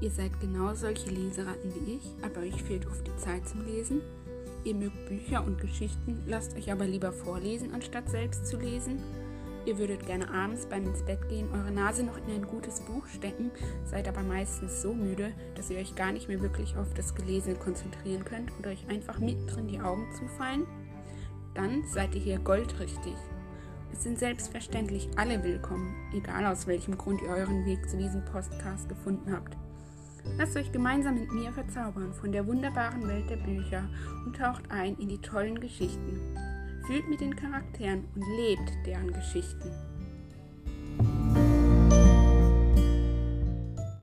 Ihr seid genau solche Leseratten wie ich, aber euch fehlt oft die Zeit zum Lesen. Ihr mögt Bücher und Geschichten, lasst euch aber lieber vorlesen, anstatt selbst zu lesen. Ihr würdet gerne abends beim ins Bett gehen eure Nase noch in ein gutes Buch stecken, seid aber meistens so müde, dass ihr euch gar nicht mehr wirklich auf das Gelesene konzentrieren könnt und euch einfach mittendrin die Augen zufallen. Dann seid ihr hier goldrichtig. Es sind selbstverständlich alle willkommen, egal aus welchem Grund ihr euren Weg zu diesem Podcast gefunden habt. Lasst euch gemeinsam mit mir verzaubern von der wunderbaren Welt der Bücher und taucht ein in die tollen Geschichten. Fühlt mit den Charakteren und lebt deren Geschichten.